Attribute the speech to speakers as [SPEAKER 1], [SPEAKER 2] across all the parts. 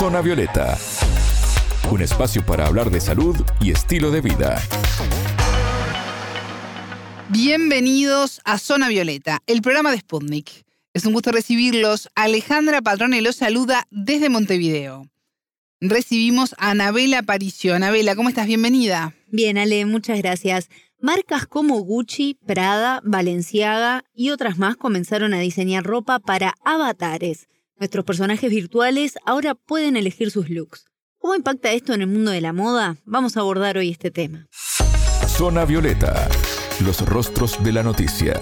[SPEAKER 1] Zona Violeta, un espacio para hablar de salud y estilo de vida.
[SPEAKER 2] Bienvenidos a Zona Violeta, el programa de Sputnik. Es un gusto recibirlos. Alejandra Patrone los saluda desde Montevideo. Recibimos a Anabela Aparicio. Anabela, ¿cómo estás? Bienvenida.
[SPEAKER 3] Bien, Ale, muchas gracias. Marcas como Gucci, Prada, Balenciaga y otras más comenzaron a diseñar ropa para avatares. Nuestros personajes virtuales ahora pueden elegir sus looks. ¿Cómo impacta esto en el mundo de la moda? Vamos a abordar hoy este tema.
[SPEAKER 1] Zona Violeta, los rostros de la noticia.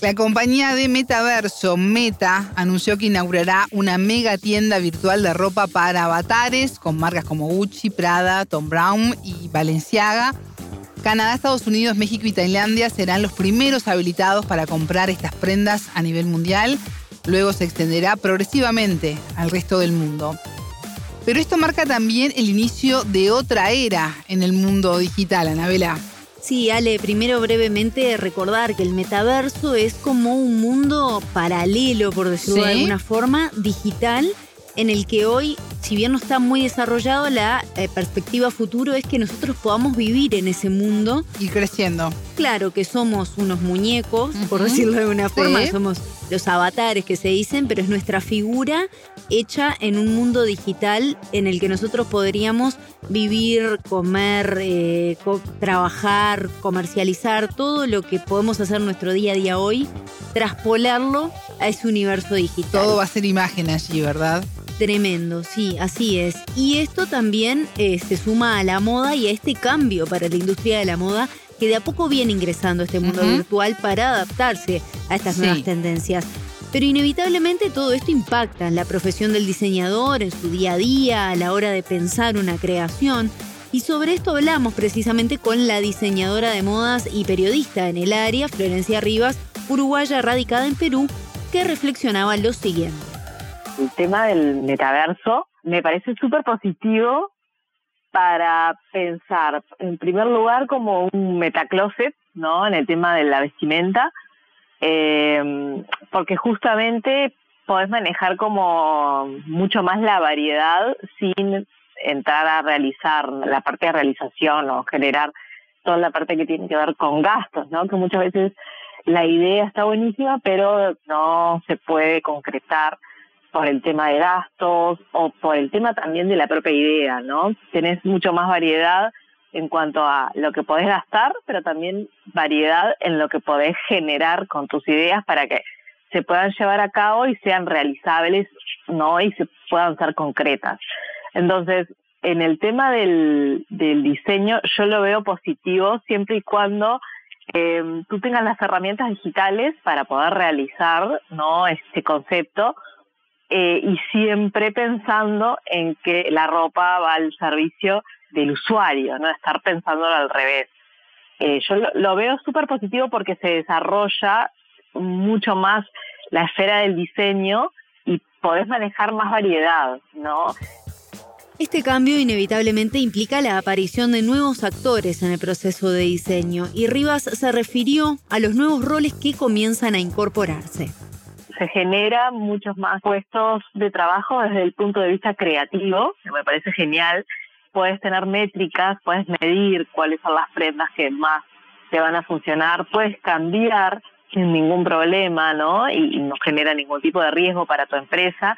[SPEAKER 2] La compañía de metaverso Meta anunció que inaugurará una mega tienda virtual de ropa para avatares con marcas como Gucci, Prada, Tom Brown y Balenciaga. Canadá, Estados Unidos, México y Tailandia serán los primeros habilitados para comprar estas prendas a nivel mundial. Luego se extenderá progresivamente al resto del mundo. Pero esto marca también el inicio de otra era en el mundo digital, Anabela.
[SPEAKER 3] Sí, Ale, primero brevemente recordar que el metaverso es como un mundo paralelo, por decirlo de alguna forma, digital, en el que hoy, si bien no está muy desarrollado, la eh, perspectiva futuro es que nosotros podamos vivir en ese mundo.
[SPEAKER 2] Y creciendo.
[SPEAKER 3] Claro que somos unos muñecos, por decirlo de alguna forma, somos los avatares que se dicen, pero es nuestra figura hecha en un mundo digital en el que nosotros podríamos vivir, comer, eh, trabajar, comercializar, todo lo que podemos hacer nuestro día a día hoy, traspolarlo a ese universo digital.
[SPEAKER 2] Todo va a ser imagen allí, ¿verdad?
[SPEAKER 3] Tremendo, sí, así es. Y esto también eh, se suma a la moda y a este cambio para la industria de la moda que de a poco viene ingresando a este mundo virtual para adaptarse a estas nuevas tendencias. Pero inevitablemente todo esto impacta en la profesión del diseñador, en su día a día, a la hora de pensar una creación. Y sobre esto hablamos precisamente con la diseñadora de modas y periodista en el área, Florencia Rivas, uruguaya radicada en Perú, que reflexionaba lo siguiente.
[SPEAKER 4] El tema del metaverso me parece súper positivo para pensar, en primer lugar, como un metacloset, ¿no? En el tema de la vestimenta, eh, porque justamente podés manejar como mucho más la variedad sin entrar a realizar la parte de realización o generar toda la parte que tiene que ver con gastos, ¿no? Que muchas veces la idea está buenísima, pero no se puede concretar por el tema de gastos o por el tema también de la propia idea, ¿no? Tenés mucho más variedad en cuanto a lo que podés gastar, pero también variedad en lo que podés generar con tus ideas para que se puedan llevar a cabo y sean realizables, ¿no? Y se puedan ser concretas. Entonces, en el tema del, del diseño, yo lo veo positivo siempre y cuando eh, tú tengas las herramientas digitales para poder realizar, ¿no? Este concepto eh, y siempre pensando en que la ropa va al servicio del usuario, no estar pensándolo al revés. Eh, yo lo, veo súper positivo porque se desarrolla mucho más la esfera del diseño y podés manejar más variedad, ¿no?
[SPEAKER 3] Este cambio inevitablemente implica la aparición de nuevos actores en el proceso de diseño y Rivas se refirió a los nuevos roles que comienzan a incorporarse
[SPEAKER 4] se genera muchos más puestos de trabajo desde el punto de vista creativo, que me parece genial. Puedes tener métricas, puedes medir cuáles son las prendas que más te van a funcionar, puedes cambiar sin ningún problema, ¿no? Y, no genera ningún tipo de riesgo para tu empresa.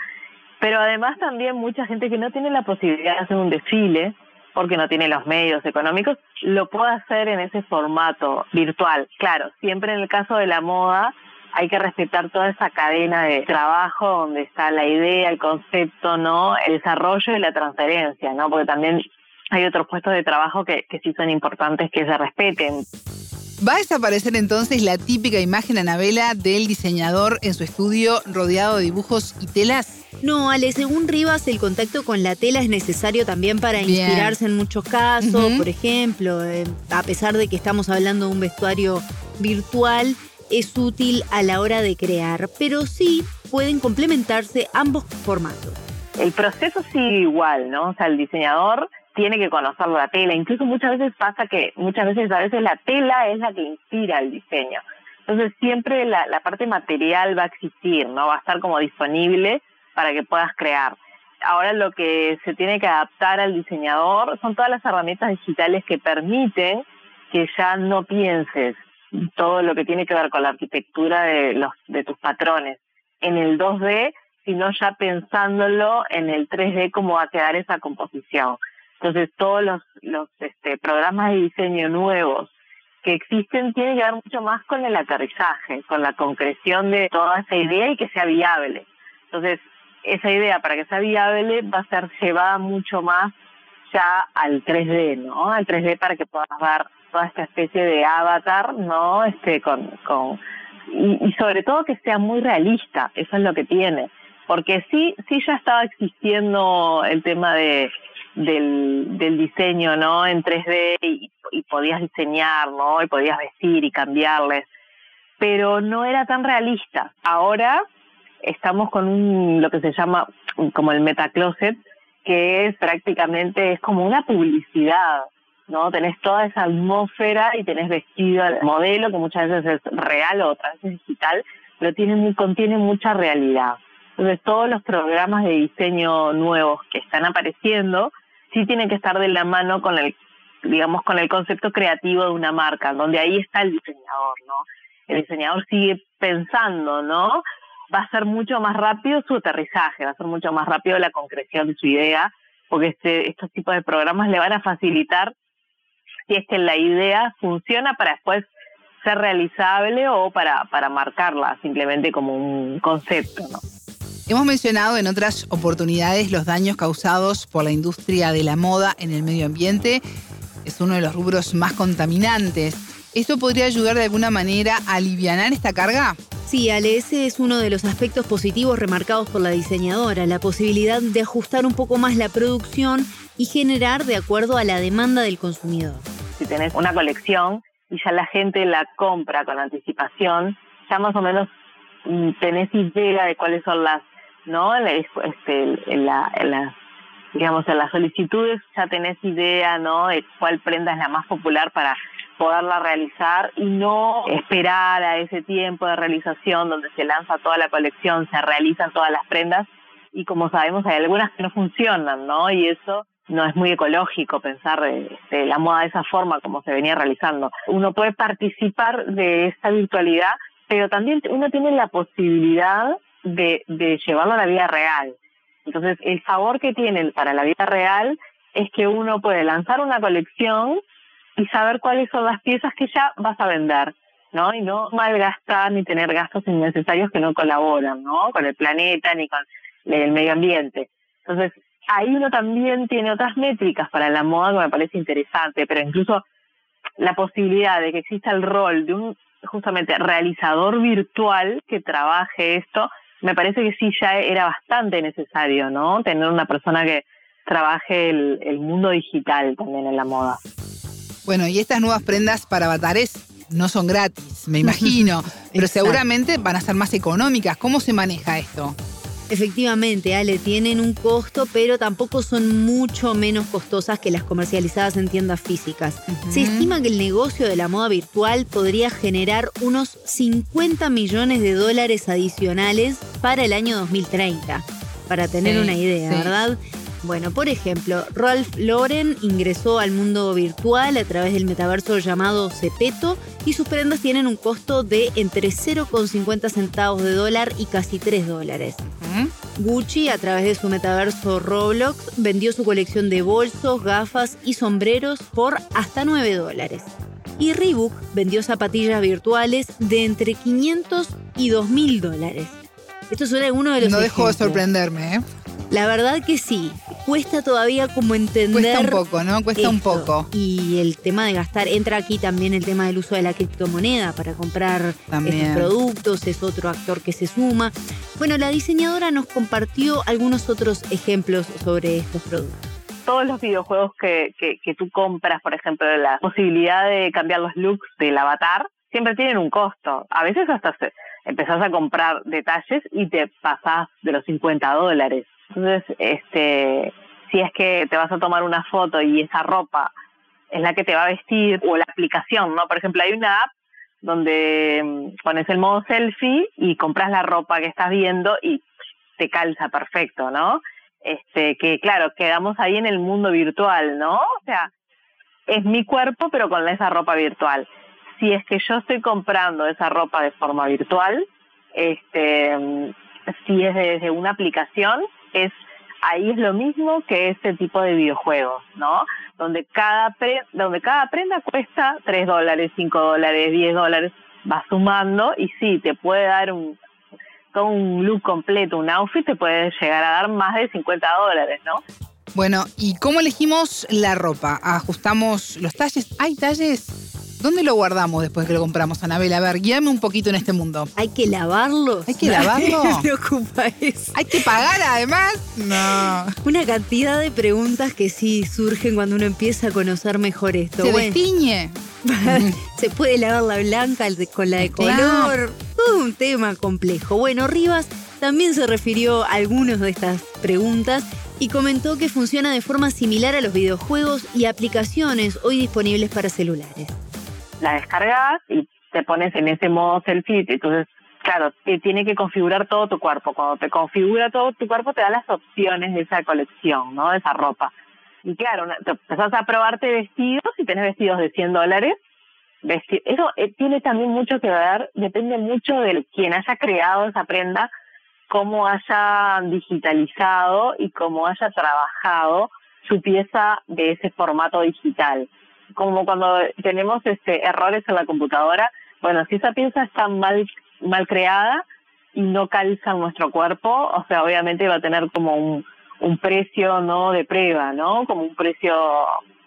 [SPEAKER 4] Pero además también mucha gente que no tiene la posibilidad de hacer un desfile, porque no tiene los medios económicos, lo puede hacer en ese formato virtual. Claro, siempre en el caso de la moda hay que respetar toda esa cadena de trabajo donde está la idea, el concepto, ¿no? El desarrollo y la transferencia, ¿no? Porque también hay otros puestos de trabajo que, que sí son importantes que se respeten.
[SPEAKER 2] ¿Va a desaparecer entonces la típica imagen Anabela del diseñador en su estudio rodeado de dibujos y telas?
[SPEAKER 3] No, Ale, según Rivas, el contacto con la tela es necesario también para inspirarse en muchos casos. Por ejemplo, eh, a pesar de que estamos hablando de un vestuario virtual, es útil a la hora de crear, pero sí pueden complementarse ambos formatos.
[SPEAKER 4] El proceso sigue igual, ¿no? O sea, el diseñador tiene que conocer la tela. Incluso muchas veces pasa que muchas veces a veces la tela es la que inspira el diseño. Entonces siempre la, la parte material va a existir, ¿no? Va a estar como disponible para que puedas crear. Ahora lo que se tiene que adaptar al diseñador son todas las herramientas digitales que permiten que ya no pienses todo lo que tiene que ver con la arquitectura de los de tus patrones en el 2D, sino ya pensándolo en el 3D cómo va a quedar esa composición. Entonces todos los, los este, programas de diseño nuevos que existen tienen que ver mucho más con el aterrizaje, con la concreción de toda esa idea y que sea viable. Entonces, esa idea para que sea viable va a ser llevada mucho más ya al 3D, ¿no? Al 3D para que puedas dar toda esta especie de avatar, ¿no? Este, con, con y, sobre todo que sea muy realista, eso es lo que tiene. Porque sí, sí ya estaba existiendo el tema de del, del diseño, ¿no? En 3D y, y podías diseñar, ¿no? Y podías vestir y cambiarles, pero no era tan realista. Ahora estamos con un, lo que se llama como el metacloset, que es prácticamente, es como una publicidad, ¿no? Tenés toda esa atmósfera y tenés vestido el modelo, que muchas veces es real o otras veces digital, pero tiene, contiene mucha realidad. Entonces todos los programas de diseño nuevos que están apareciendo sí tienen que estar de la mano con el, digamos, con el concepto creativo de una marca, donde ahí está el diseñador, ¿no? El diseñador sigue pensando, ¿no? Va a ser mucho más rápido su aterrizaje, va a ser mucho más rápido la concreción de su idea, porque este, estos tipos de programas le van a facilitar si es que la idea funciona para después ser realizable o para, para marcarla simplemente como un concepto, ¿no?
[SPEAKER 2] Hemos mencionado en otras oportunidades los daños causados por la industria de la moda en el medio ambiente. Es uno de los rubros más contaminantes. ¿Esto podría ayudar de alguna manera a aliviar esta carga?
[SPEAKER 3] Sí, Ale, ese es uno de los aspectos positivos remarcados por la diseñadora, la posibilidad de ajustar un poco más la producción y generar de acuerdo a la demanda del consumidor.
[SPEAKER 4] Si tenés una colección y ya la gente la compra con anticipación, ya más o menos mm, tenés idea de cuáles son las ¿no? Este, la, las, digamos, en las solicitudes ya tenés idea, ¿no? De cuál prenda es la más popular para poderla realizar y no esperar a ese tiempo de realización donde se lanza toda la colección, se realizan todas las prendas y como sabemos hay algunas que no funcionan, ¿no? Y eso no es muy ecológico pensar la moda de esa forma como se venía realizando. Uno puede participar de esta virtualidad, pero también uno tiene la posibilidad de, de llevarlo a la vida real. Entonces, el favor que tiene para la vida real es que uno puede lanzar una colección y saber cuáles son las piezas que ya vas a vender, ¿no? Y no malgastar ni tener gastos innecesarios que no colaboran, ¿no? Con el planeta ni con el medio ambiente. Entonces, ahí uno también tiene otras métricas para la moda que me parece interesante, pero incluso la posibilidad de que exista el rol de un justamente realizador virtual que trabaje esto me parece que sí ya era bastante necesario, ¿no? Tener una persona que trabaje el, mundo digital también en la moda.
[SPEAKER 2] Bueno, y estas nuevas prendas para avatares no son gratis, me imagino, pero seguramente van a ser más económicas. ¿Cómo se maneja esto?
[SPEAKER 3] Efectivamente, Ale, tienen un costo, pero tampoco son mucho menos costosas que las comercializadas en tiendas físicas. Se estima que el negocio de la moda virtual podría generar unos 50 millones de dólares adicionales para el año 2030, para tener una idea, ¿verdad? Bueno, por ejemplo, Ralph Lauren ingresó al mundo virtual a través del metaverso llamado Cepeto y sus prendas tienen un costo de entre 0,50 centavos de dólar y casi 3 dólares. Gucci, a través de su metaverso Roblox, vendió su colección de bolsos, gafas y sombreros por hasta 9 dólares. Y Reebok vendió zapatillas virtuales de entre 500 y 2.000 dólares. Esto suena uno de los.
[SPEAKER 2] No dejo de sorprenderme, ¿eh?
[SPEAKER 3] La verdad que sí. Cuesta todavía como entender.
[SPEAKER 2] Cuesta un poco, ¿no? Cuesta un poco.
[SPEAKER 3] Y el tema de gastar, entra aquí también el tema del uso de la criptomoneda para comprar estos productos, es otro actor que se suma. Bueno, la diseñadora nos compartió algunos otros ejemplos sobre estos productos
[SPEAKER 4] todos los videojuegos que, que, que, tú compras, por ejemplo, la posibilidad de cambiar los looks del avatar, siempre tienen un costo. A veces hasta se, empezás a comprar detalles y te pasás de los 50 dólares. Entonces, este, si es que te vas a tomar una foto y esa ropa es la que te va a vestir, o la aplicación, ¿no? Por ejemplo, hay una app donde mm, pones el modo selfie y compras la ropa que estás viendo y te calza perfecto, ¿no? Este, que claro, quedamos ahí en el mundo virtual, ¿no? O sea, es mi cuerpo pero con esa ropa virtual. Si es que yo estoy comprando esa ropa de forma virtual, este, mm, si es desde una aplicación, es ahí es lo mismo que ese tipo de videojuegos, ¿no? Donde cada, donde cada prenda cuesta 3 dólares, 5 dólares, 10 dólares, va sumando y sí, te puede dar un, todo un look completo, un outfit, te puede llegar a dar más de 50 dólares, ¿no?
[SPEAKER 2] Bueno, ¿y cómo elegimos la ropa? ¿Ajustamos los talles? ¿Hay talles? ¿Dónde lo guardamos después que lo compramos, Anabel? A ver, guíame un poquito en este mundo.
[SPEAKER 3] ¿Hay que lavarlo?
[SPEAKER 2] ¿Hay que lavarlo?
[SPEAKER 3] Me preocupa eso.
[SPEAKER 2] ¿Hay que pagar además? No.
[SPEAKER 3] Una cantidad de preguntas que sí surgen cuando uno empieza a conocer mejor esto.
[SPEAKER 2] ¿Se destiñe?
[SPEAKER 3] Se puede lavar la blanca con la de color. Todo un tema complejo. Bueno, Rivas también se refirió a algunas de estas preguntas y comentó que funciona de forma similar a los videojuegos y aplicaciones hoy disponibles para celulares
[SPEAKER 4] la descargas y te pones en ese modo selfie. Entonces, claro, te tiene que configurar todo tu cuerpo. Cuando te configura todo tu cuerpo, te da las opciones de esa colección, ¿no? De esa ropa. Y claro, te empezás a probarte vestidos y tenés vestidos de 100 dólares. Eso eh, tiene también mucho que ver, depende mucho de quien haya creado esa prenda, cómo haya digitalizado y cómo haya trabajado su pieza de ese formato digital como cuando tenemos este errores en la computadora, bueno, si esa pieza está mal, mal creada y no calza nuestro cuerpo, o sea, obviamente va a tener como un, un precio no de prueba, ¿no? Como un precio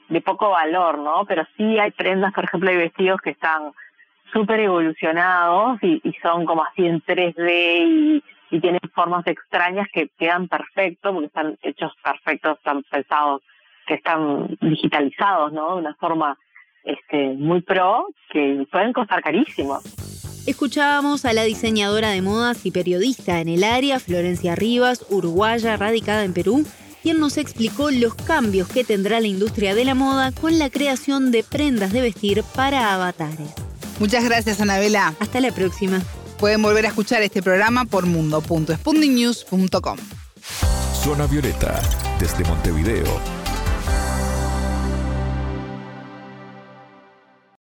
[SPEAKER 4] de poco valor, ¿no? Pero sí hay prendas, por ejemplo, hay vestidos que están súper evolucionados y, y, son como así en 3D y, y tienen formas extrañas que quedan perfectos porque están hechos perfectos, están pensados que están digitalizados, ¿no? De una forma este, muy pro, que pueden costar carísimo.
[SPEAKER 3] Escuchábamos a la diseñadora de modas y periodista en el área, Florencia Rivas, uruguaya, radicada en Perú, quien nos explicó los cambios que tendrá la industria de la moda con la creación de prendas de vestir para avatares.
[SPEAKER 2] Muchas gracias, Anabela.
[SPEAKER 3] Hasta la próxima.
[SPEAKER 2] Pueden volver a escuchar este programa por mundo.spundingnews.com.
[SPEAKER 1] Zona Violeta, desde Montevideo,